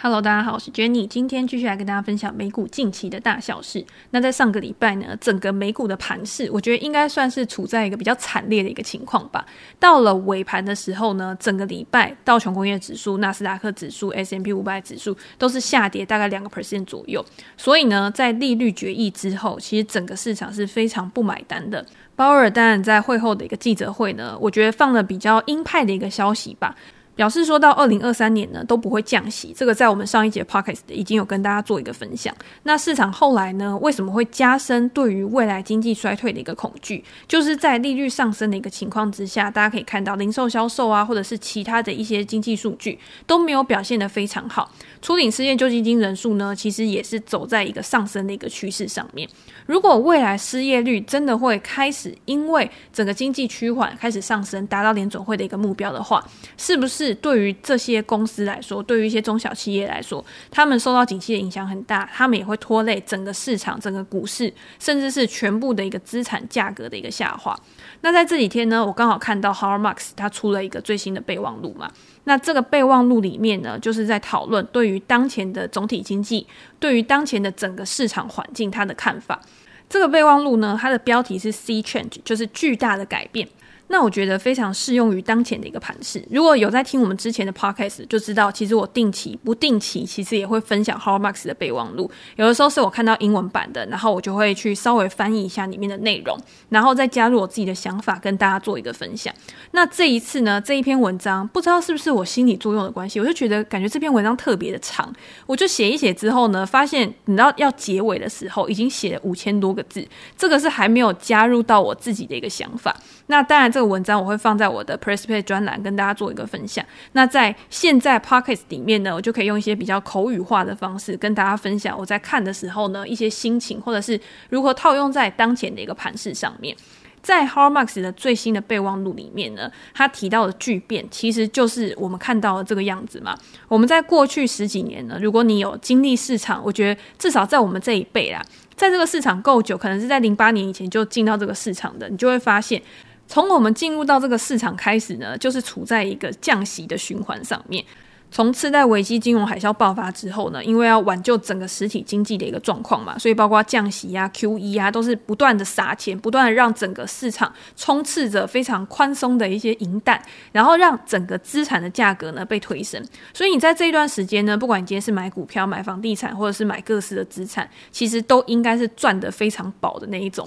Hello，大家好，我是 Jenny，今天继续来跟大家分享美股近期的大小事。那在上个礼拜呢，整个美股的盘势，我觉得应该算是处在一个比较惨烈的一个情况吧。到了尾盘的时候呢，整个礼拜道琼工业指数、纳斯达克指数、S M P 五百指数都是下跌大概两个 percent 左右。所以呢，在利率决议之后，其实整个市场是非常不买单的。鲍尔当然在会后的一个记者会呢，我觉得放了比较鹰派的一个消息吧。表示说到二零二三年呢都不会降息，这个在我们上一节 p o c k e t 已经有跟大家做一个分享。那市场后来呢为什么会加深对于未来经济衰退的一个恐惧？就是在利率上升的一个情况之下，大家可以看到零售销售啊，或者是其他的一些经济数据都没有表现得非常好。初领失业救济金人数呢，其实也是走在一个上升的一个趋势上面。如果未来失业率真的会开始因为整个经济趋缓开始上升，达到联准会的一个目标的话，是不是对于这些公司来说，对于一些中小企业来说，他们受到景气的影响很大，他们也会拖累整个市场、整个股市，甚至是全部的一个资产价格的一个下滑？那在这几天呢，我刚好看到 Howard Marks 他出了一个最新的备忘录嘛。那这个备忘录里面呢，就是在讨论对于当前的总体经济，对于当前的整个市场环境他的看法。这个备忘录呢，它的标题是 C Change，就是巨大的改变。那我觉得非常适用于当前的一个盘势。如果有在听我们之前的 podcast，就知道其实我定期、不定期，其实也会分享 h o r m a x 的备忘录。有的时候是我看到英文版的，然后我就会去稍微翻译一下里面的内容，然后再加入我自己的想法，跟大家做一个分享。那这一次呢，这一篇文章不知道是不是我心理作用的关系，我就觉得感觉这篇文章特别的长。我就写一写之后呢，发现你知道要结尾的时候，已经写了五千多个字，这个是还没有加入到我自己的一个想法。那当然。这个文章我会放在我的 Prespay 专栏跟大家做一个分享。那在现在 Pocket 里面呢，我就可以用一些比较口语化的方式跟大家分享我在看的时候呢一些心情，或者是如何套用在当前的一个盘势上面。在 h a r m a x 的最新的备忘录里面呢，他提到的巨变其实就是我们看到的这个样子嘛。我们在过去十几年呢，如果你有经历市场，我觉得至少在我们这一辈啦，在这个市场够久，可能是在零八年以前就进到这个市场的，你就会发现。从我们进入到这个市场开始呢，就是处在一个降息的循环上面。从次贷危机、金融海啸爆发之后呢，因为要挽救整个实体经济的一个状况嘛，所以包括降息啊、QE 啊，都是不断的撒钱，不断的让整个市场充斥着非常宽松的一些银弹，然后让整个资产的价格呢被推升。所以你在这一段时间呢，不管你今天是买股票、买房地产，或者是买各式的资产，其实都应该是赚得非常饱的那一种。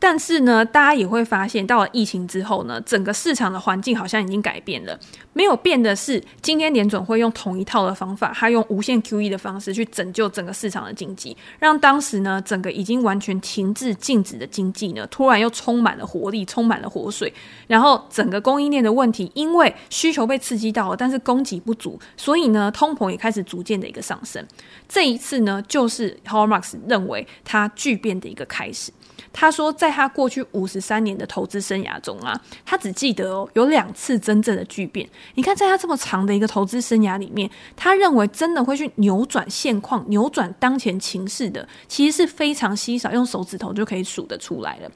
但是呢，大家也会发现，到了疫情之后呢，整个市场的环境好像已经改变了。没有变的是，今天联准会用同一套的方法，他用无限 QE 的方式去拯救整个市场的经济，让当时呢整个已经完全停滞静止的经济呢，突然又充满了活力，充满了活水。然后整个供应链的问题，因为需求被刺激到了，但是供给不足，所以呢，通膨也开始逐渐的一个上升。这一次呢，就是 h o r m a x 认为它巨变的一个开始。他说，在他过去五十三年的投资生涯中啊，他只记得哦有两次真正的巨变。你看，在他这么长的一个投资生涯里面，他认为真的会去扭转现况、扭转当前情势的，其实是非常稀少，用手指头就可以数得出来了。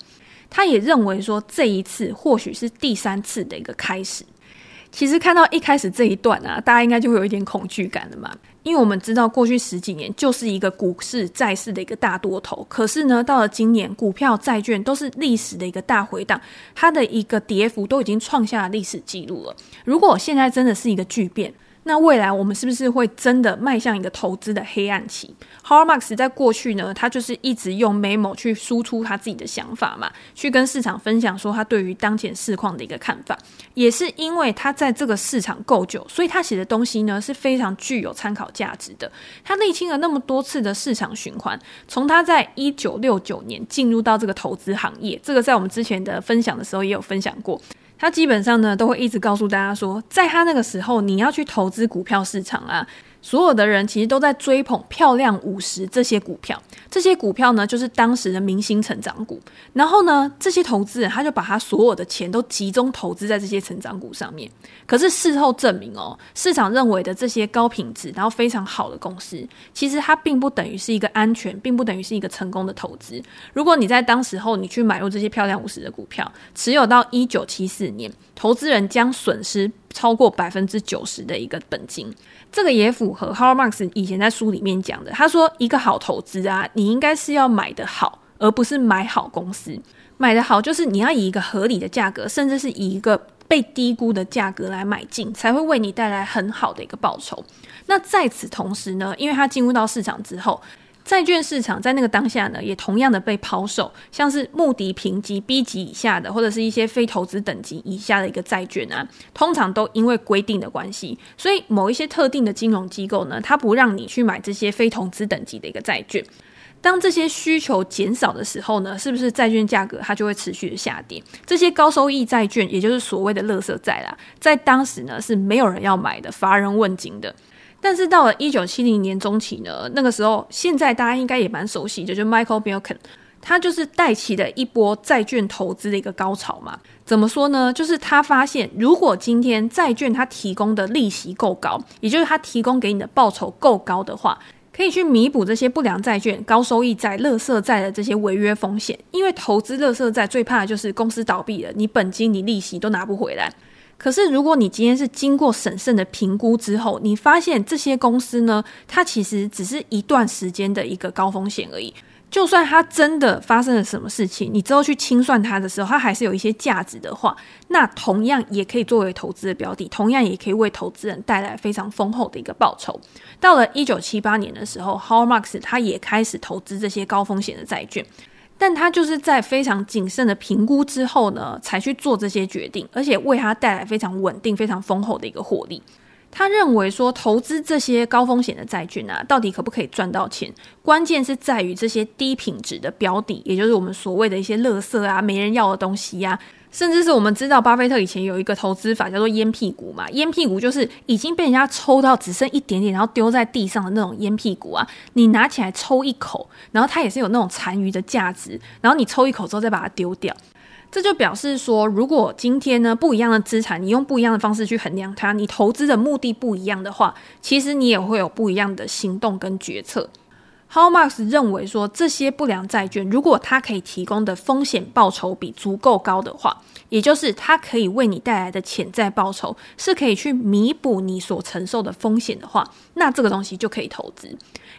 他也认为说，这一次或许是第三次的一个开始。其实看到一开始这一段啊，大家应该就会有一点恐惧感了嘛。因为我们知道过去十几年就是一个股市、债市的一个大多头，可是呢，到了今年，股票、债券都是历史的一个大回档，它的一个跌幅都已经创下了历史记录了。如果现在真的是一个巨变，那未来我们是不是会真的迈向一个投资的黑暗期？Howard Marks 在过去呢，他就是一直用 memo 去输出他自己的想法嘛，去跟市场分享说他对于当前市况的一个看法。也是因为他在这个市场够久，所以他写的东西呢是非常具有参考价值的。他历经了那么多次的市场循环，从他在一九六九年进入到这个投资行业，这个在我们之前的分享的时候也有分享过。他基本上呢，都会一直告诉大家说，在他那个时候，你要去投资股票市场啊。所有的人其实都在追捧漂亮五十这些股票，这些股票呢就是当时的明星成长股。然后呢，这些投资人他就把他所有的钱都集中投资在这些成长股上面。可是事后证明哦，市场认为的这些高品质然后非常好的公司，其实它并不等于是一个安全，并不等于是一个成功的投资。如果你在当时候你去买入这些漂亮五十的股票，持有到一九七四年，投资人将损失。超过百分之九十的一个本金。这个也符合 h a r m a x 以前在书里面讲的。他说，一个好投资啊，你应该是要买的好，而不是买好公司。买的好就是你要以一个合理的价格，甚至是以一个被低估的价格来买进，才会为你带来很好的一个报酬。那在此同时呢，因为它进入到市场之后，债券市场在那个当下呢，也同样的被抛售，像是穆迪评级 B 级以下的，或者是一些非投资等级以下的一个债券啊，通常都因为规定的关系，所以某一些特定的金融机构呢，它不让你去买这些非投资等级的一个债券。当这些需求减少的时候呢，是不是债券价格它就会持续的下跌？这些高收益债券，也就是所谓的垃圾债啦，在当时呢是没有人要买的，乏人问津的。但是到了一九七零年中期呢，那个时候，现在大家应该也蛮熟悉的，就 Michael Milken，他就是带起了一波债券投资的一个高潮嘛。怎么说呢？就是他发现，如果今天债券它提供的利息够高，也就是它提供给你的报酬够高的话，可以去弥补这些不良债券、高收益债、垃圾债的这些违约风险。因为投资垃圾债最怕的就是公司倒闭了，你本金、你利息都拿不回来。可是，如果你今天是经过审慎的评估之后，你发现这些公司呢，它其实只是一段时间的一个高风险而已。就算它真的发生了什么事情，你之后去清算它的时候，它还是有一些价值的话，那同样也可以作为投资的标的，同样也可以为投资人带来非常丰厚的一个报酬。到了一九七八年的时候，Har Marks 他也开始投资这些高风险的债券。但他就是在非常谨慎的评估之后呢，才去做这些决定，而且为他带来非常稳定、非常丰厚的一个获利。他认为说，投资这些高风险的债券啊，到底可不可以赚到钱？关键是在于这些低品质的标的，也就是我们所谓的一些垃圾啊、没人要的东西呀、甚至是我们知道，巴菲特以前有一个投资法叫做“烟屁股”嘛，烟屁股就是已经被人家抽到只剩一点点，然后丢在地上的那种烟屁股啊。你拿起来抽一口，然后它也是有那种残余的价值，然后你抽一口之后再把它丢掉。这就表示说，如果今天呢，不一样的资产，你用不一样的方式去衡量它，你投资的目的不一样的话，其实你也会有不一样的行动跟决策。Howard Marks 认为说，这些不良债券如果它可以提供的风险报酬比足够高的话，也就是它可以为你带来的潜在报酬是可以去弥补你所承受的风险的话，那这个东西就可以投资。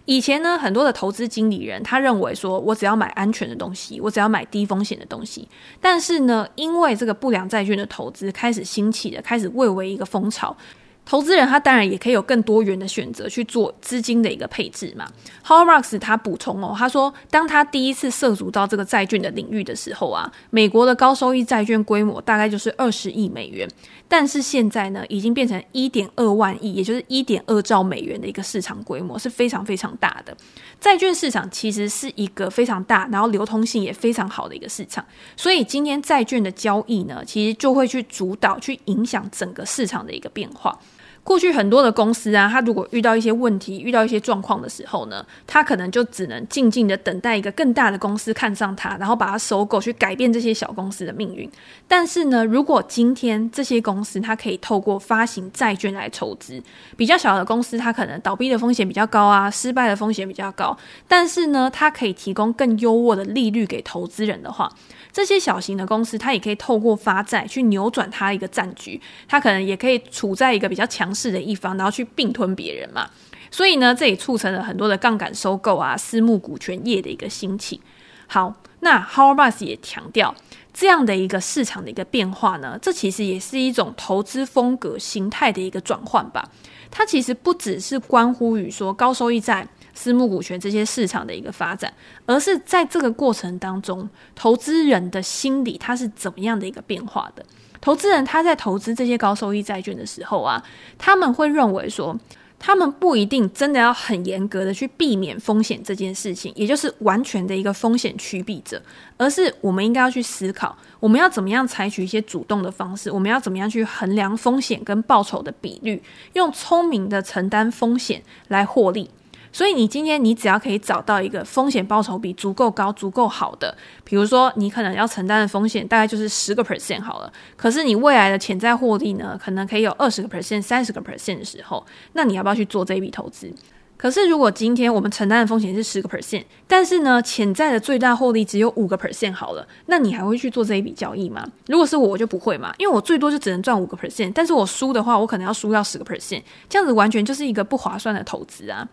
以前呢，很多的投资经理人他认为说，我只要买安全的东西，我只要买低风险的东西。但是呢，因为这个不良债券的投资开始兴起了，开始蔚为一个风潮。投资人他当然也可以有更多元的选择去做资金的一个配置嘛。Howard Marks 他补充哦，他说，当他第一次涉足到这个债券的领域的时候啊，美国的高收益债券规模大概就是二十亿美元，但是现在呢，已经变成一点二万亿，也就是一点二兆美元的一个市场规模，是非常非常大的。债券市场其实是一个非常大，然后流通性也非常好的一个市场，所以今天债券的交易呢，其实就会去主导、去影响整个市场的一个变化。过去很多的公司啊，他如果遇到一些问题、遇到一些状况的时候呢，他可能就只能静静的等待一个更大的公司看上他，然后把它收购，去改变这些小公司的命运。但是呢，如果今天这些公司它可以透过发行债券来筹资，比较小的公司它可能倒闭的风险比较高啊，失败的风险比较高，但是呢，它可以提供更优渥的利率给投资人的话，这些小型的公司它也可以透过发债去扭转它一个战局，它可能也可以处在一个比较强势的一方，然后去并吞别人嘛。所以呢，这也促成了很多的杠杆收购啊、私募股权业的一个兴起。好，那 Howard Marks 也强调，这样的一个市场的一个变化呢，这其实也是一种投资风格形态的一个转换吧。它其实不只是关乎于说高收益债。私募股权这些市场的一个发展，而是在这个过程当中，投资人的心理它是怎么样的一个变化的？投资人他在投资这些高收益债券的时候啊，他们会认为说，他们不一定真的要很严格的去避免风险这件事情，也就是完全的一个风险趋避者，而是我们应该要去思考，我们要怎么样采取一些主动的方式，我们要怎么样去衡量风险跟报酬的比率，用聪明的承担风险来获利。所以你今天你只要可以找到一个风险报酬比足够高、足够好的，比如说你可能要承担的风险大概就是十个 percent 好了，可是你未来的潜在获利呢，可能可以有二十个 percent、三十个 percent 的时候，那你要不要去做这一笔投资？可是如果今天我们承担的风险是十个 percent，但是呢，潜在的最大获利只有五个 percent 好了，那你还会去做这一笔交易吗？如果是我，我就不会嘛，因为我最多就只能赚五个 percent，但是我输的话，我可能要输掉十个 percent，这样子完全就是一个不划算的投资啊。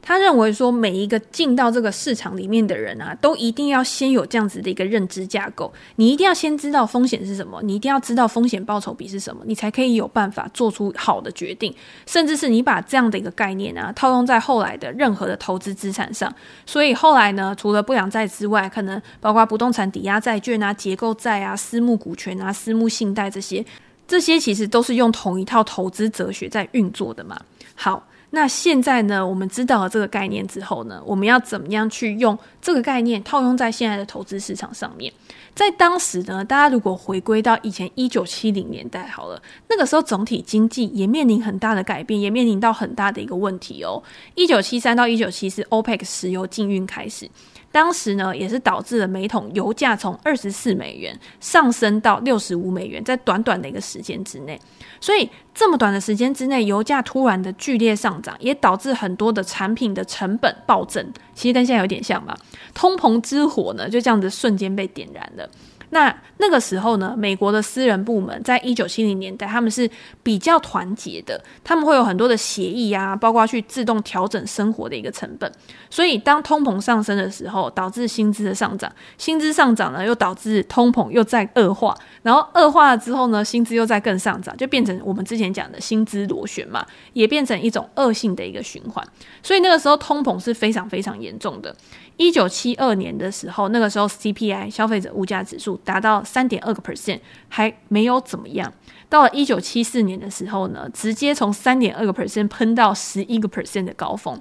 他认为说，每一个进到这个市场里面的人啊，都一定要先有这样子的一个认知架构。你一定要先知道风险是什么，你一定要知道风险报酬比是什么，你才可以有办法做出好的决定。甚至是你把这样的一个概念啊，套用在后来的任何的投资资产上。所以后来呢，除了不良债之外，可能包括不动产抵押债券啊、结构债啊、私募股权啊、私募信贷这些，这些其实都是用同一套投资哲学在运作的嘛。好。那现在呢，我们知道了这个概念之后呢，我们要怎么样去用这个概念套用在现在的投资市场上面？在当时呢，大家如果回归到以前一九七零年代好了，那个时候总体经济也面临很大的改变，也面临到很大的一个问题哦。一九七三到一九七四，OPEC 石油禁运开始。当时呢，也是导致了每桶油价从二十四美元上升到六十五美元，在短短的一个时间之内。所以这么短的时间之内，油价突然的剧烈上涨，也导致很多的产品的成本暴增。其实跟现在有点像吧，通膨之火呢，就这样子瞬间被点燃了。那那个时候呢，美国的私人部门在一九七零年代，他们是比较团结的，他们会有很多的协议啊，包括去自动调整生活的一个成本。所以当通膨上升的时候，导致薪资的上涨，薪资上涨呢，又导致通膨又在恶化，然后恶化了之后呢，薪资又在更上涨，就变成我们之前讲的薪资螺旋嘛，也变成一种恶性的一个循环。所以那个时候通膨是非常非常严重的。一九七二年的时候，那个时候 CPI 消费者物价指数达到三点二个 percent，还没有怎么样。到了一九七四年的时候呢，直接从三点二个 percent 喷到十一个 percent 的高峰。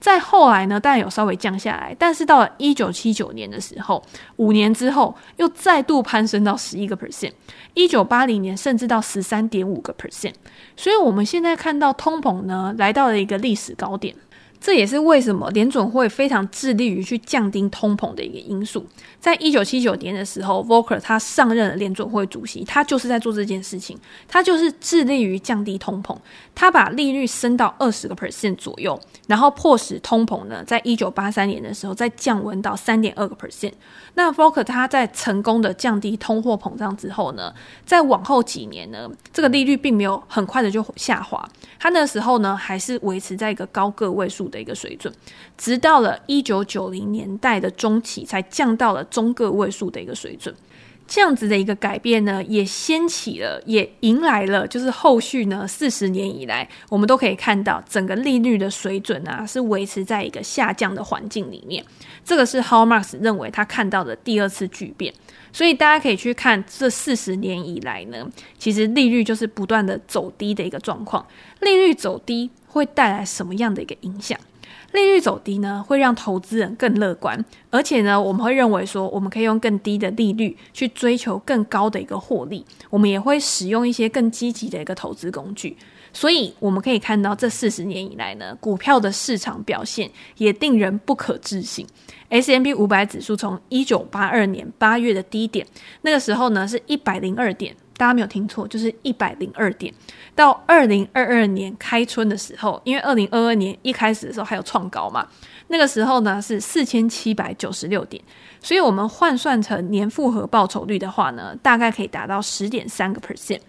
再后来呢，当然有稍微降下来，但是到了一九七九年的时候，五年之后又再度攀升到十一个 percent。一九八零年甚至到十三点五个 percent。所以我们现在看到通膨呢，来到了一个历史高点。这也是为什么联准会非常致力于去降低通膨的一个因素。在一九七九年的时候，Volcker 他上任了联准会主席，他就是在做这件事情，他就是致力于降低通膨，他把利率升到二十个 percent 左右，然后迫使通膨呢，在一九八三年的时候再降温到三点二个 percent。那 Volcker 他在成功的降低通货膨胀之后呢，在往后几年呢，这个利率并没有很快的就下滑，他那时候呢还是维持在一个高个位数的一个水准，直到了一九九零年代的中期才降到了中个位数的一个水准。这样子的一个改变呢，也掀起了，也迎来了，就是后续呢四十年以来，我们都可以看到整个利率的水准啊是维持在一个下降的环境里面。这个是 Howard Marks 认为他看到的第二次巨变。所以大家可以去看这四十年以来呢，其实利率就是不断的走低的一个状况。利率走低会带来什么样的一个影响？利率走低呢，会让投资人更乐观，而且呢，我们会认为说，我们可以用更低的利率去追求更高的一个获利。我们也会使用一些更积极的一个投资工具。所以我们可以看到，这四十年以来呢，股票的市场表现也令人不可置信。S&P 五百指数从一九八二年八月的低点，那个时候呢是一百零二点。大家没有听错，就是一百零二点。到二零二二年开春的时候，因为二零二二年一开始的时候还有创高嘛，那个时候呢是四千七百九十六点，所以我们换算成年复合报酬率的话呢，大概可以达到十点三个 percent。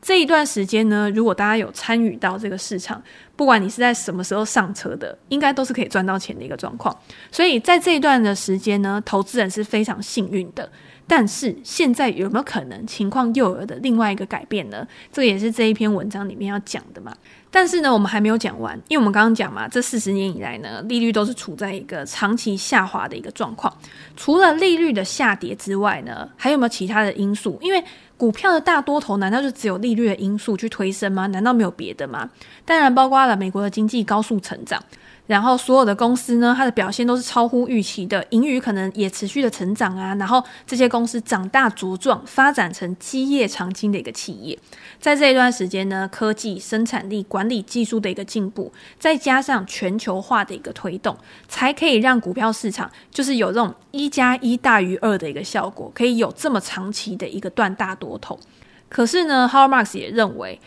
这一段时间呢，如果大家有参与到这个市场，不管你是在什么时候上车的，应该都是可以赚到钱的一个状况。所以在这一段的时间呢，投资人是非常幸运的。但是现在有没有可能情况又有了另外一个改变呢？这个也是这一篇文章里面要讲的嘛。但是呢，我们还没有讲完，因为我们刚刚讲嘛，这四十年以来呢，利率都是处在一个长期下滑的一个状况。除了利率的下跌之外呢，还有没有其他的因素？因为股票的大多头难道就只有利率的因素去推升吗？难道没有别的吗？当然，包括了美国的经济高速成长。然后所有的公司呢，它的表现都是超乎预期的，盈余可能也持续的成长啊。然后这些公司长大茁壮，发展成基业长青的一个企业。在这一段时间呢，科技、生产力、管理技术的一个进步，再加上全球化的一个推动，才可以让股票市场就是有这种一加一大于二的一个效果，可以有这么长期的一个断大多头。可是呢，Howard Marks 也认为。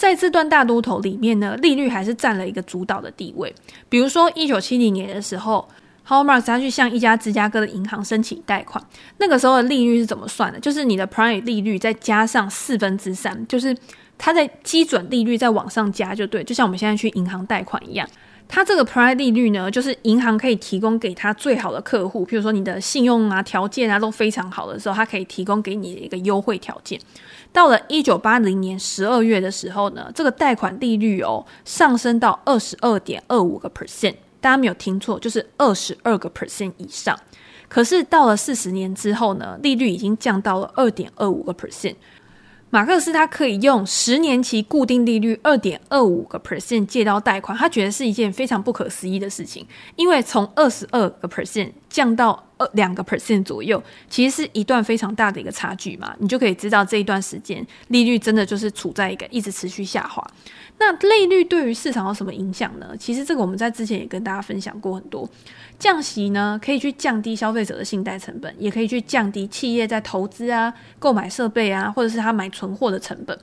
在这段大多头里面呢，利率还是占了一个主导的地位。比如说，一九七零年的时候，Howard Marks 他去向一家芝加哥的银行申请贷款，那个时候的利率是怎么算的？就是你的 prime 利率再加上四分之三，就是它在基准利率再往上加就对，就像我们现在去银行贷款一样。它这个 prime 利率呢，就是银行可以提供给他最好的客户，譬如说你的信用啊、条件啊都非常好的时候，它可以提供给你一个优惠条件。到了一九八零年十二月的时候呢，这个贷款利率哦上升到二十二点二五个 percent，大家没有听错，就是二十二个 percent 以上。可是到了四十年之后呢，利率已经降到了二点二五个 percent。马克思他可以用十年期固定利率二点二五个 percent 借到贷款，他觉得是一件非常不可思议的事情，因为从二十二个 percent 降到二两个 percent 左右，其实是一段非常大的一个差距嘛，你就可以知道这一段时间利率真的就是处在一个一直持续下滑。那利率对于市场有什么影响呢？其实这个我们在之前也跟大家分享过很多。降息呢，可以去降低消费者的信贷成本，也可以去降低企业在投资啊、购买设备啊，或者是他买存货的成本。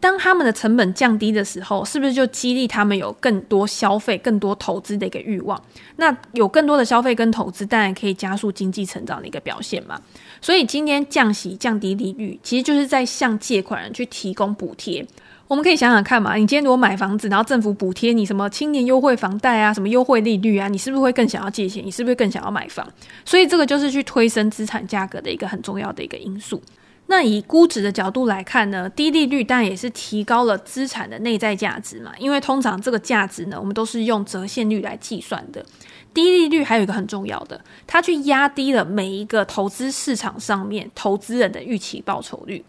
当他们的成本降低的时候，是不是就激励他们有更多消费、更多投资的一个欲望？那有更多的消费跟投资，当然可以加速经济成长的一个表现嘛。所以今天降息、降低利率，其实就是在向借款人去提供补贴。我们可以想想看嘛，你今天如果买房子，然后政府补贴你什么青年优惠房贷啊，什么优惠利率啊，你是不是会更想要借钱？你是不是更想要买房？所以这个就是去推升资产价格的一个很重要的一个因素。那以估值的角度来看呢，低利率当然也是提高了资产的内在价值嘛，因为通常这个价值呢，我们都是用折现率来计算的。低利率还有一个很重要的，它去压低了每一个投资市场上面投资人的预期报酬率。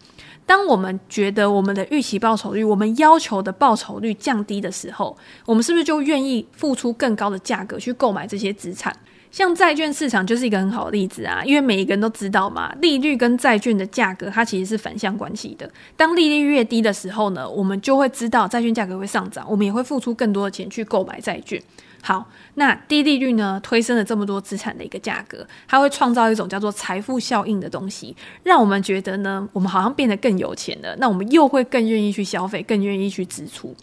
当我们觉得我们的预期报酬率，我们要求的报酬率降低的时候，我们是不是就愿意付出更高的价格去购买这些资产？像债券市场就是一个很好的例子啊，因为每一个人都知道嘛，利率跟债券的价格它其实是反向关系的。当利率越低的时候呢，我们就会知道债券价格会上涨，我们也会付出更多的钱去购买债券。好，那低利率呢，推升了这么多资产的一个价格，它会创造一种叫做财富效应的东西，让我们觉得呢，我们好像变得更有钱了。那我们又会更愿意去消费，更愿意去支出。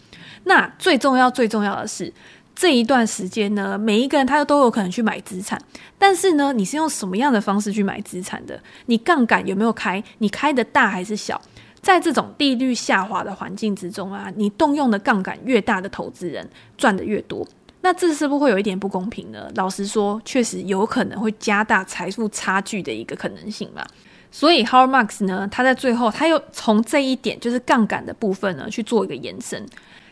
那最重要、最重要的是，这一段时间呢，每一个人他都有可能去买资产，但是呢，你是用什么样的方式去买资产的？你杠杆有没有开？你开的大还是小？在这种利率下滑的环境之中啊，你动用的杠杆越大的投资人赚的越多。那这是不是会有一点不公平呢？老实说，确实有可能会加大财富差距的一个可能性嘛。所以 Howard Marks 呢，他在最后他又从这一点就是杠杆的部分呢去做一个延伸。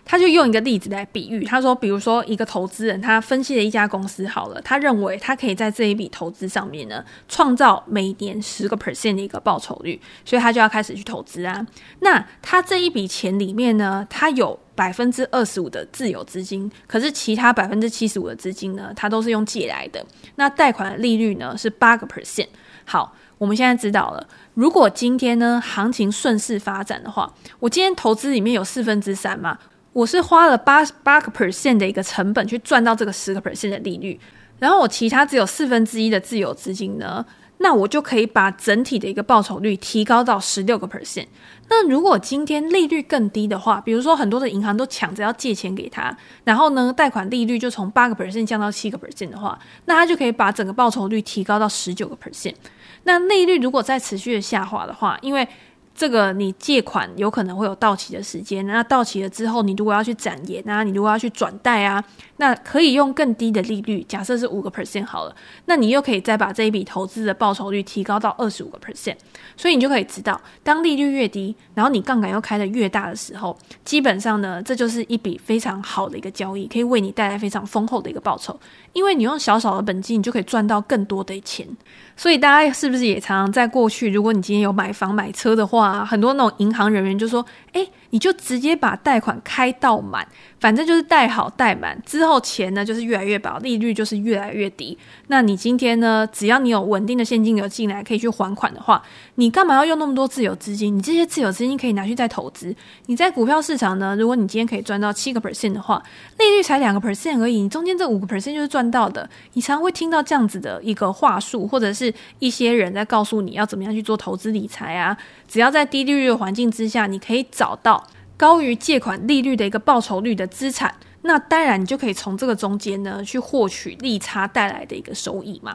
他就用一个例子来比喻，他说，比如说一个投资人，他分析了一家公司好了，他认为他可以在这一笔投资上面呢，创造每年十个 percent 的一个报酬率，所以他就要开始去投资啊。那他这一笔钱里面呢，他有百分之二十五的自有资金，可是其他百分之七十五的资金呢，他都是用借来的。那贷款的利率呢是八个 percent。好，我们现在知道了，如果今天呢行情顺势发展的话，我今天投资里面有四分之三嘛。我是花了八八个 percent 的一个成本去赚到这个十个 percent 的利率，然后我其他只有四分之一的自有资金呢，那我就可以把整体的一个报酬率提高到十六个 percent。那如果今天利率更低的话，比如说很多的银行都抢着要借钱给他，然后呢贷款利率就从八个 percent 降到七个 percent 的话，那他就可以把整个报酬率提高到十九个 percent。那利率如果再持续的下滑的话，因为这个你借款有可能会有到期的时间，那到期了之后，你如果要去展延啊，你如果要去转贷啊，那可以用更低的利率，假设是五个 percent 好了，那你又可以再把这一笔投资的报酬率提高到二十五个 percent，所以你就可以知道，当利率越低，然后你杠杆又开得越大的时候，基本上呢，这就是一笔非常好的一个交易，可以为你带来非常丰厚的一个报酬，因为你用小小的本金，你就可以赚到更多的钱。所以大家是不是也常常在过去，如果你今天有买房买车的话，啊很多那种银行人员就说：“诶，你就直接把贷款开到满。”反正就是贷好贷满之后，钱呢就是越来越薄，利率就是越来越低。那你今天呢，只要你有稳定的现金流进来，可以去还款的话，你干嘛要用那么多自有资金？你这些自有资金可以拿去再投资。你在股票市场呢，如果你今天可以赚到七个 percent 的话，利率才两个 percent 而已，你中间这五个 percent 就是赚到的。你常常会听到这样子的一个话术，或者是一些人在告诉你要怎么样去做投资理财啊。只要在低利率的环境之下，你可以找到。高于借款利率的一个报酬率的资产，那当然你就可以从这个中间呢去获取利差带来的一个收益嘛。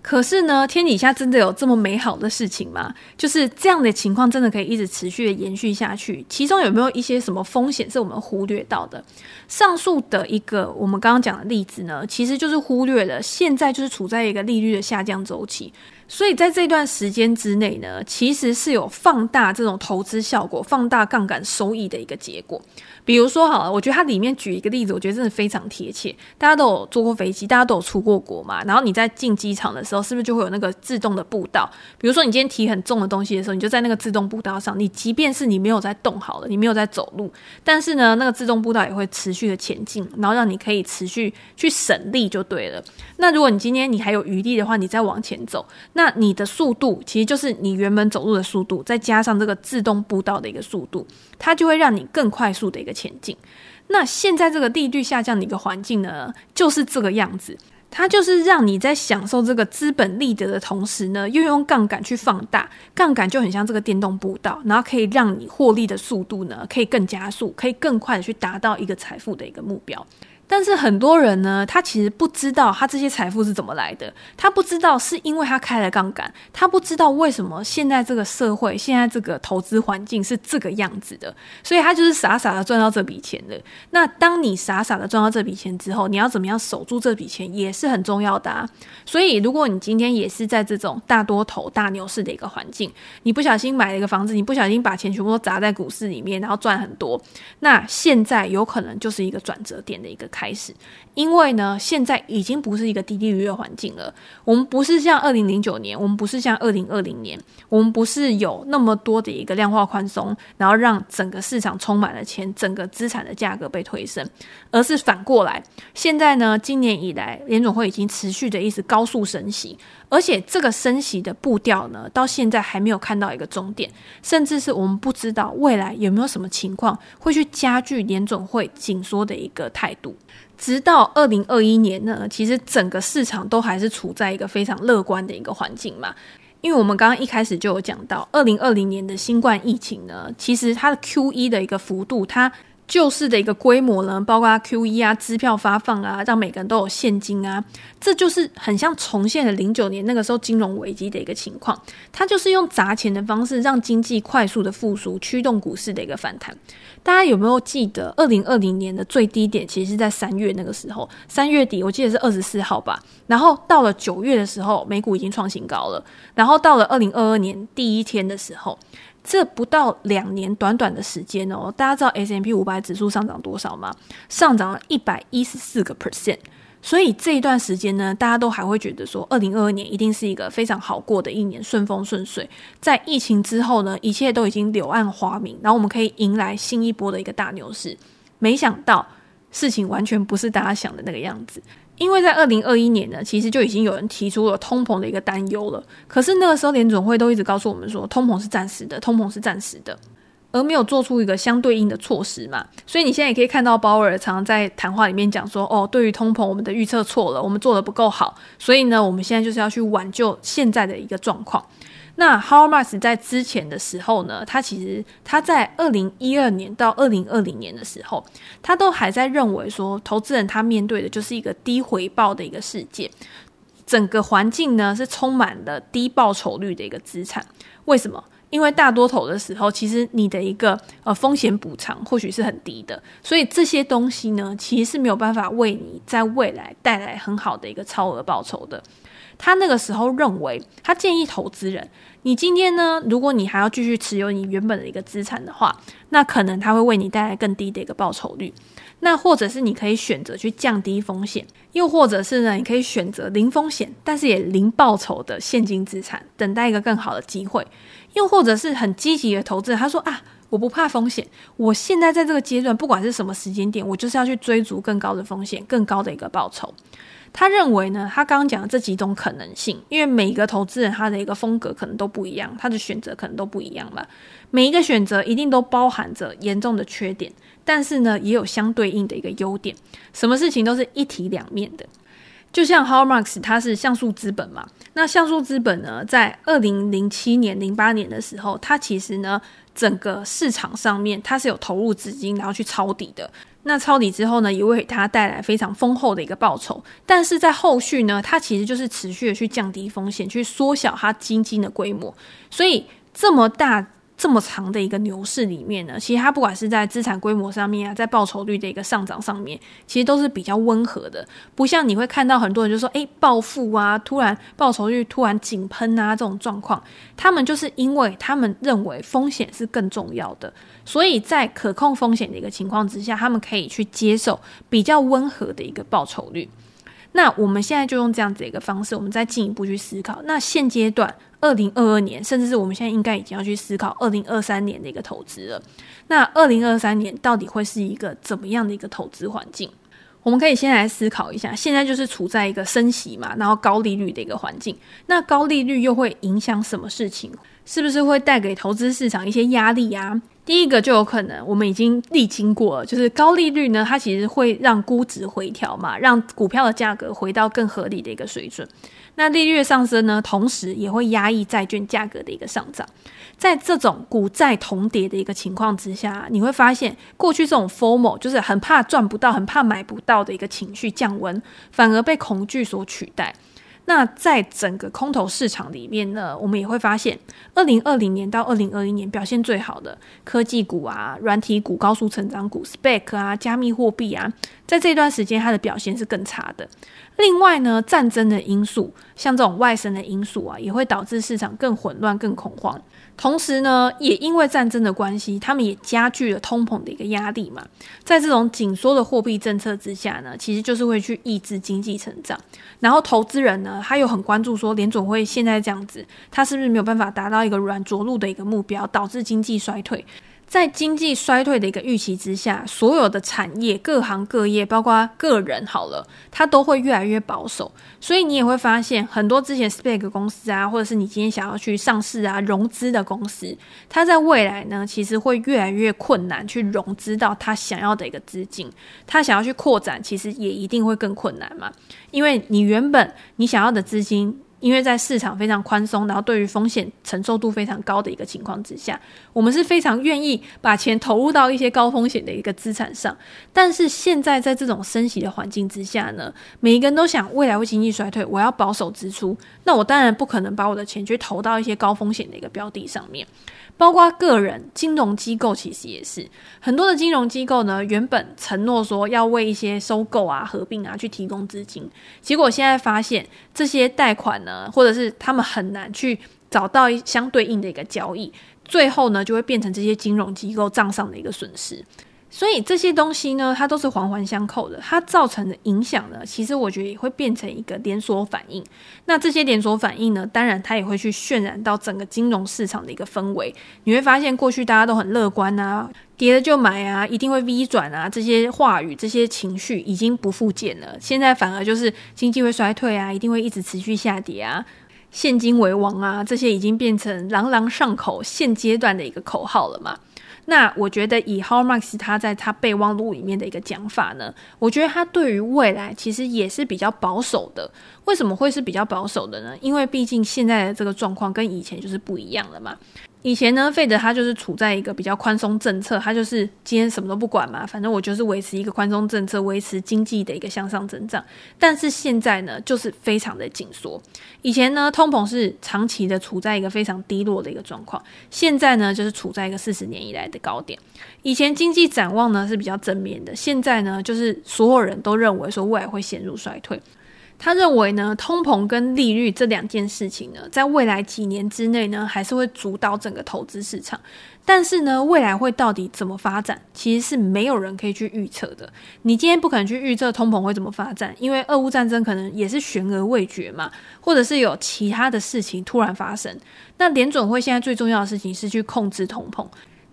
可是呢，天底下真的有这么美好的事情吗？就是这样的情况真的可以一直持续的延续下去？其中有没有一些什么风险是我们忽略到的？上述的一个我们刚刚讲的例子呢，其实就是忽略了现在就是处在一个利率的下降周期。所以在这段时间之内呢，其实是有放大这种投资效果、放大杠杆收益的一个结果。比如说，好了，我觉得它里面举一个例子，我觉得真的非常贴切。大家都有坐过飞机，大家都有出过国嘛。然后你在进机场的时候，是不是就会有那个自动的步道？比如说，你今天提很重的东西的时候，你就在那个自动步道上。你即便是你没有在动好了，你没有在走路，但是呢，那个自动步道也会持续的前进，然后让你可以持续去省力就对了。那如果你今天你还有余力的话，你再往前走，那那你的速度其实就是你原本走路的速度，再加上这个自动步道的一个速度，它就会让你更快速的一个前进。那现在这个利率下降的一个环境呢，就是这个样子。它就是让你在享受这个资本利得的同时呢，又用杠杆去放大，杠杆就很像这个电动步道，然后可以让你获利的速度呢，可以更加速，可以更快的去达到一个财富的一个目标。但是很多人呢，他其实不知道他这些财富是怎么来的，他不知道是因为他开了杠杆，他不知道为什么现在这个社会、现在这个投资环境是这个样子的，所以他就是傻傻的赚到这笔钱了。那当你傻傻的赚到这笔钱之后，你要怎么样守住这笔钱也是很重要的啊。所以如果你今天也是在这种大多头、大牛市的一个环境，你不小心买了一个房子，你不小心把钱全部都砸在股市里面，然后赚很多，那现在有可能就是一个转折点的一个开开始，因为呢，现在已经不是一个低利率的环境了。我们不是像二零零九年，我们不是像二零二零年，我们不是有那么多的一个量化宽松，然后让整个市场充满了钱，整个资产的价格被推升，而是反过来。现在呢，今年以来，联总会已经持续的一直高速升息，而且这个升息的步调呢，到现在还没有看到一个终点，甚至是我们不知道未来有没有什么情况会去加剧联准会紧缩的一个态度。直到二零二一年呢，其实整个市场都还是处在一个非常乐观的一个环境嘛。因为我们刚刚一开始就有讲到，二零二零年的新冠疫情呢，其实它的 QE 的一个幅度，它救市的一个规模呢，包括 QE 啊、支票发放啊，让每个人都有现金啊，这就是很像重现了零九年那个时候金融危机的一个情况。它就是用砸钱的方式，让经济快速的复苏，驱动股市的一个反弹。大家有没有记得，二零二零年的最低点其实是在三月那个时候，三月底我记得是二十四号吧。然后到了九月的时候，美股已经创新高了。然后到了二零二二年第一天的时候。这不到两年，短短的时间哦，大家知道 S M P 五百指数上涨多少吗？上涨了一百一十四个 percent。所以这一段时间呢，大家都还会觉得说，二零二二年一定是一个非常好过的一年，顺风顺水。在疫情之后呢，一切都已经柳暗花明，然后我们可以迎来新一波的一个大牛市。没想到事情完全不是大家想的那个样子。因为在二零二一年呢，其实就已经有人提出了通膨的一个担忧了。可是那个时候联准会都一直告诉我们说，通膨是暂时的，通膨是暂时的，而没有做出一个相对应的措施嘛。所以你现在也可以看到鲍尔常常在谈话里面讲说，哦，对于通膨，我们的预测错了，我们做的不够好，所以呢，我们现在就是要去挽救现在的一个状况。那 how mask 在之前的时候呢，他其实他在二零一二年到二零二零年的时候，他都还在认为说，投资人他面对的就是一个低回报的一个世界，整个环境呢是充满了低报酬率的一个资产。为什么？因为大多头的时候，其实你的一个呃风险补偿或许是很低的，所以这些东西呢，其实是没有办法为你在未来带来很好的一个超额报酬的。他那个时候认为，他建议投资人，你今天呢，如果你还要继续持有你原本的一个资产的话，那可能他会为你带来更低的一个报酬率。那或者是你可以选择去降低风险，又或者是呢，你可以选择零风险，但是也零报酬的现金资产，等待一个更好的机会。又或者是很积极的投资人，他说啊，我不怕风险，我现在在这个阶段，不管是什么时间点，我就是要去追逐更高的风险，更高的一个报酬。他认为呢，他刚刚讲的这几种可能性，因为每一个投资人他的一个风格可能都不一样，他的选择可能都不一样嘛。每一个选择一定都包含着严重的缺点，但是呢，也有相对应的一个优点。什么事情都是一体两面的。就像 h a r m a r k s 它是像素资本嘛。那像素资本呢，在二零零七年、零八年的时候，它其实呢，整个市场上面它是有投入资金，然后去抄底的。那抄底之后呢，也会给它带来非常丰厚的一个报酬。但是在后续呢，它其实就是持续的去降低风险，去缩小它基金的规模。所以这么大。这么长的一个牛市里面呢，其实它不管是在资产规模上面啊，在报酬率的一个上涨上面，其实都是比较温和的，不像你会看到很多人就说，诶，暴富啊，突然报酬率突然井喷啊这种状况，他们就是因为他们认为风险是更重要的，所以在可控风险的一个情况之下，他们可以去接受比较温和的一个报酬率。那我们现在就用这样子的一个方式，我们再进一步去思考。那现阶段，二零二二年，甚至是我们现在应该已经要去思考二零二三年的一个投资了。那二零二三年到底会是一个怎么样的一个投资环境？我们可以先来思考一下。现在就是处在一个升息嘛，然后高利率的一个环境。那高利率又会影响什么事情？是不是会带给投资市场一些压力啊？第一个就有可能，我们已经历经过了，就是高利率呢，它其实会让估值回调嘛，让股票的价格回到更合理的一个水准。那利率的上升呢，同时也会压抑债券价格的一个上涨。在这种股债同跌的一个情况之下，你会发现过去这种 formal 就是很怕赚不到、很怕买不到的一个情绪降温，反而被恐惧所取代。那在整个空头市场里面呢，我们也会发现，二零二零年到二零二一年表现最好的科技股啊、软体股、高速成长股、SPAC 啊、加密货币啊，在这段时间它的表现是更差的。另外呢，战争的因素，像这种外生的因素啊，也会导致市场更混乱、更恐慌。同时呢，也因为战争的关系，他们也加剧了通膨的一个压力嘛。在这种紧缩的货币政策之下呢，其实就是会去抑制经济成长。然后投资人呢，他又很关注说，联总会现在这样子，他是不是没有办法达到一个软着陆的一个目标，导致经济衰退？在经济衰退的一个预期之下，所有的产业、各行各业，包括个人，好了，它都会越来越保守。所以你也会发现，很多之前 SPAC 公司啊，或者是你今天想要去上市啊、融资的公司，它在未来呢，其实会越来越困难去融资到他想要的一个资金。他想要去扩展，其实也一定会更困难嘛，因为你原本你想要的资金。因为在市场非常宽松，然后对于风险承受度非常高的一个情况之下，我们是非常愿意把钱投入到一些高风险的一个资产上。但是现在在这种升息的环境之下呢，每一个人都想未来会经济衰退，我要保守支出，那我当然不可能把我的钱去投到一些高风险的一个标的上面。包括个人、金融机构，其实也是很多的金融机构呢。原本承诺说要为一些收购啊、合并啊去提供资金，结果现在发现这些贷款呢，或者是他们很难去找到相对应的一个交易，最后呢就会变成这些金融机构账上的一个损失。所以这些东西呢，它都是环环相扣的，它造成的影响呢，其实我觉得也会变成一个连锁反应。那这些连锁反应呢，当然它也会去渲染到整个金融市场的一个氛围。你会发现，过去大家都很乐观啊，跌了就买啊，一定会 V 转啊，这些话语、这些情绪已经不复见了。现在反而就是经济会衰退啊，一定会一直持续下跌啊，现金为王啊，这些已经变成朗朗上口、现阶段的一个口号了嘛。那我觉得以 h o r m a x 他在他备忘录里面的一个讲法呢，我觉得他对于未来其实也是比较保守的。为什么会是比较保守的呢？因为毕竟现在的这个状况跟以前就是不一样了嘛。以前呢，费德他就是处在一个比较宽松政策，他就是今天什么都不管嘛，反正我就是维持一个宽松政策，维持经济的一个向上增长。但是现在呢，就是非常的紧缩。以前呢，通膨是长期的处在一个非常低落的一个状况，现在呢，就是处在一个四十年以来的高点。以前经济展望呢是比较正面的，现在呢，就是所有人都认为说未来会陷入衰退。他认为呢，通膨跟利率这两件事情呢，在未来几年之内呢，还是会主导整个投资市场。但是呢，未来会到底怎么发展，其实是没有人可以去预测的。你今天不可能去预测通膨会怎么发展，因为俄乌战争可能也是悬而未决嘛，或者是有其他的事情突然发生。那联准会现在最重要的事情是去控制通膨。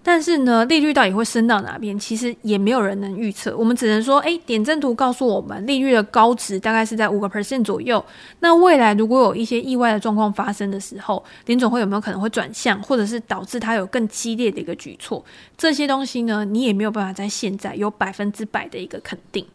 但是呢，利率到底会升到哪边？其实也没有人能预测。我们只能说，诶，点阵图告诉我们，利率的高值大概是在五个 percent 左右。那未来如果有一些意外的状况发生的时候，林总会有没有可能会转向，或者是导致它有更激烈的一个举措？这些东西呢，你也没有办法在现在有百分之百的一个肯定。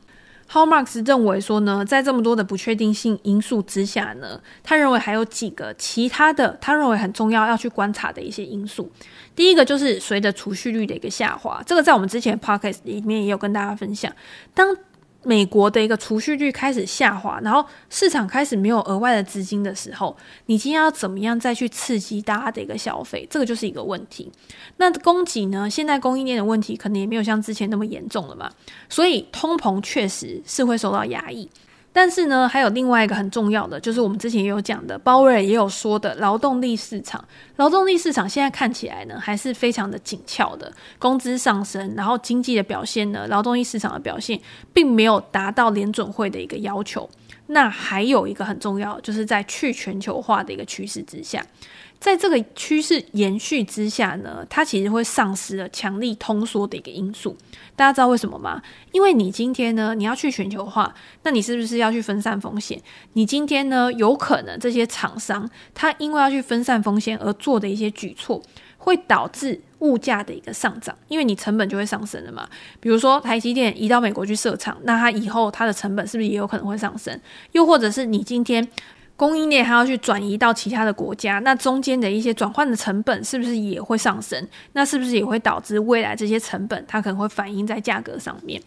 Howard Marks 认为说呢，在这么多的不确定性因素之下呢，他认为还有几个其他的，他认为很重要要去观察的一些因素。第一个就是随着储蓄率的一个下滑，这个在我们之前 Podcast 里面也有跟大家分享。当美国的一个储蓄率开始下滑，然后市场开始没有额外的资金的时候，你今天要怎么样再去刺激大家的一个消费？这个就是一个问题。那供给呢？现在供应链的问题可能也没有像之前那么严重了嘛，所以通膨确实是会受到压抑。但是呢，还有另外一个很重要的，就是我们之前也有讲的，鲍威尔也有说的，劳动力市场。劳动力市场现在看起来呢，还是非常的紧俏的，工资上升，然后经济的表现呢，劳动力市场的表现，并没有达到联准会的一个要求。那还有一个很重要，就是在去全球化的一个趋势之下。在这个趋势延续之下呢，它其实会丧失了强力通缩的一个因素。大家知道为什么吗？因为你今天呢，你要去全球化，那你是不是要去分散风险？你今天呢，有可能这些厂商他因为要去分散风险而做的一些举措，会导致物价的一个上涨，因为你成本就会上升了嘛。比如说台积电移到美国去设厂，那它以后它的成本是不是也有可能会上升？又或者是你今天。供应链还要去转移到其他的国家，那中间的一些转换的成本是不是也会上升？那是不是也会导致未来这些成本它可能会反映在价格上面？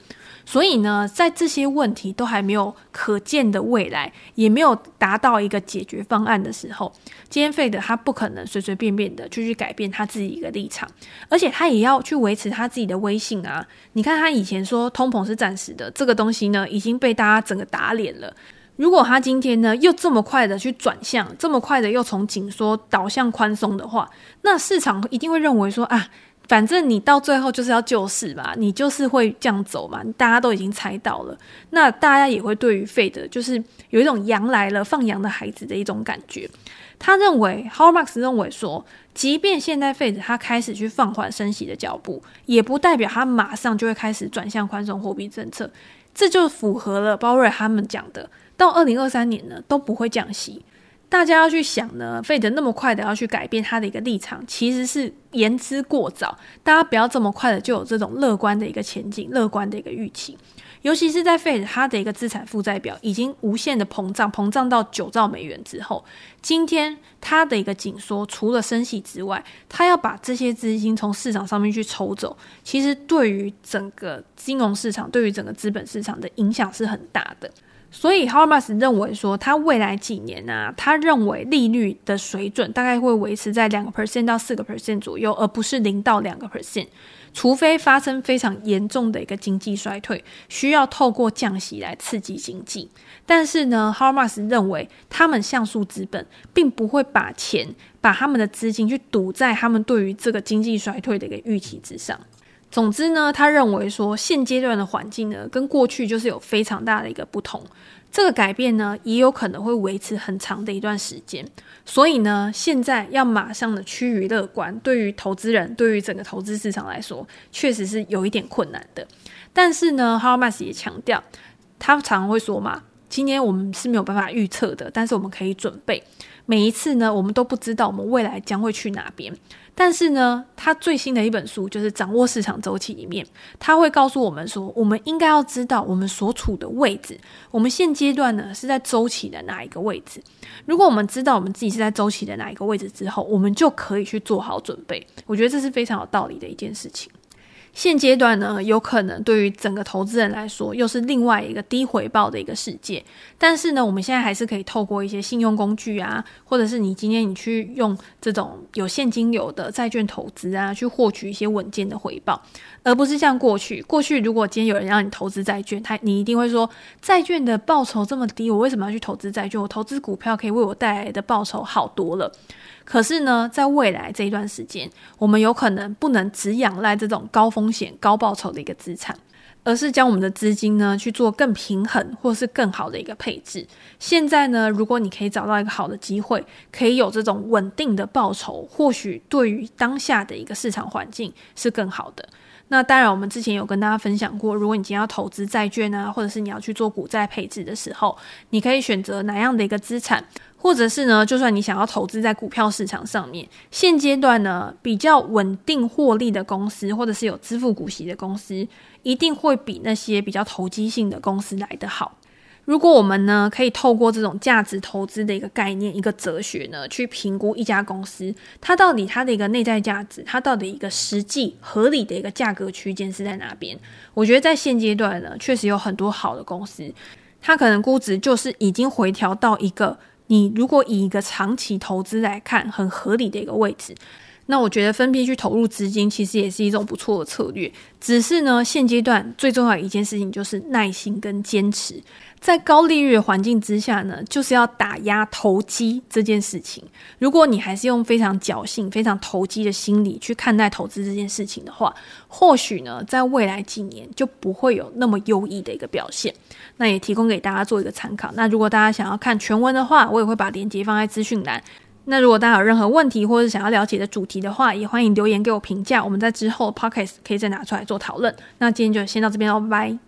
所以呢，在这些问题都还没有可见的未来，也没有达到一个解决方案的时候，今天 Fed 他不可能随随便便的就去改变他自己一个立场，而且他也要去维持他自己的威信啊！你看他以前说通膨是暂时的，这个东西呢已经被大家整个打脸了。如果他今天呢又这么快的去转向，这么快的又从紧缩导向宽松的话，那市场一定会认为说啊，反正你到最后就是要救市嘛，你就是会这样走嘛，大家都已经猜到了。那大家也会对于费德就是有一种羊来了放羊的孩子的一种感觉。他认为，Har Marx 认为说，即便现在费德他开始去放缓升息的脚步，也不代表他马上就会开始转向宽松货币政策。这就符合了鲍瑞他们讲的。到二零二三年呢都不会降息，大家要去想呢，费德那么快的要去改变他的一个立场，其实是言之过早。大家不要这么快的就有这种乐观的一个前景、乐观的一个预期。尤其是在费德他的一个资产负债表已经无限的膨胀，膨胀到九兆美元之后，今天他的一个紧缩，除了升息之外，他要把这些资金从市场上面去抽走，其实对于整个金融市场、对于整个资本市场的影响是很大的。所以 h o r m a s 认为说，他未来几年、啊，他认为利率的水准大概会维持在两个 percent 到四个 percent 左右，而不是零到两个 percent。除非发生非常严重的一个经济衰退，需要透过降息来刺激经济。但是呢 h o r m a s 认为，他们像素资本并不会把钱、把他们的资金去赌在他们对于这个经济衰退的一个预期之上。总之呢，他认为说，现阶段的环境呢，跟过去就是有非常大的一个不同。这个改变呢，也有可能会维持很长的一段时间。所以呢，现在要马上的趋于乐观，对于投资人，对于整个投资市场来说，确实是有一点困难的。但是呢，Howard Marks 也强调，他常常会说嘛，今年我们是没有办法预测的，但是我们可以准备。每一次呢，我们都不知道我们未来将会去哪边。但是呢，他最新的一本书就是《掌握市场周期》里面，他会告诉我们说，我们应该要知道我们所处的位置，我们现阶段呢是在周期的哪一个位置。如果我们知道我们自己是在周期的哪一个位置之后，我们就可以去做好准备。我觉得这是非常有道理的一件事情。现阶段呢，有可能对于整个投资人来说，又是另外一个低回报的一个世界。但是呢，我们现在还是可以透过一些信用工具啊，或者是你今天你去用这种有现金流的债券投资啊，去获取一些稳健的回报，而不是像过去。过去如果今天有人让你投资债券，他你一定会说，债券的报酬这么低，我为什么要去投资债券？我投资股票可以为我带来的报酬好多了。可是呢，在未来这一段时间，我们有可能不能只仰赖这种高风险高报酬的一个资产，而是将我们的资金呢去做更平衡或是更好的一个配置。现在呢，如果你可以找到一个好的机会，可以有这种稳定的报酬，或许对于当下的一个市场环境是更好的。那当然，我们之前有跟大家分享过，如果你今天要投资债券啊，或者是你要去做股债配置的时候，你可以选择哪样的一个资产，或者是呢，就算你想要投资在股票市场上面，现阶段呢，比较稳定获利的公司，或者是有支付股息的公司，一定会比那些比较投机性的公司来得好。如果我们呢，可以透过这种价值投资的一个概念、一个哲学呢，去评估一家公司，它到底它的一个内在价值，它到底一个实际合理的一个价格区间是在哪边？我觉得在现阶段呢，确实有很多好的公司，它可能估值就是已经回调到一个你如果以一个长期投资来看很合理的一个位置。那我觉得分批去投入资金，其实也是一种不错的策略。只是呢，现阶段最重要一件事情就是耐心跟坚持。在高利率的环境之下呢，就是要打压投机这件事情。如果你还是用非常侥幸、非常投机的心理去看待投资这件事情的话，或许呢，在未来几年就不会有那么优异的一个表现。那也提供给大家做一个参考。那如果大家想要看全文的话，我也会把链接放在资讯栏。那如果大家有任何问题或者想要了解的主题的话，也欢迎留言给我评价。我们在之后 Podcast 可以再拿出来做讨论。那今天就先到这边喽，拜拜。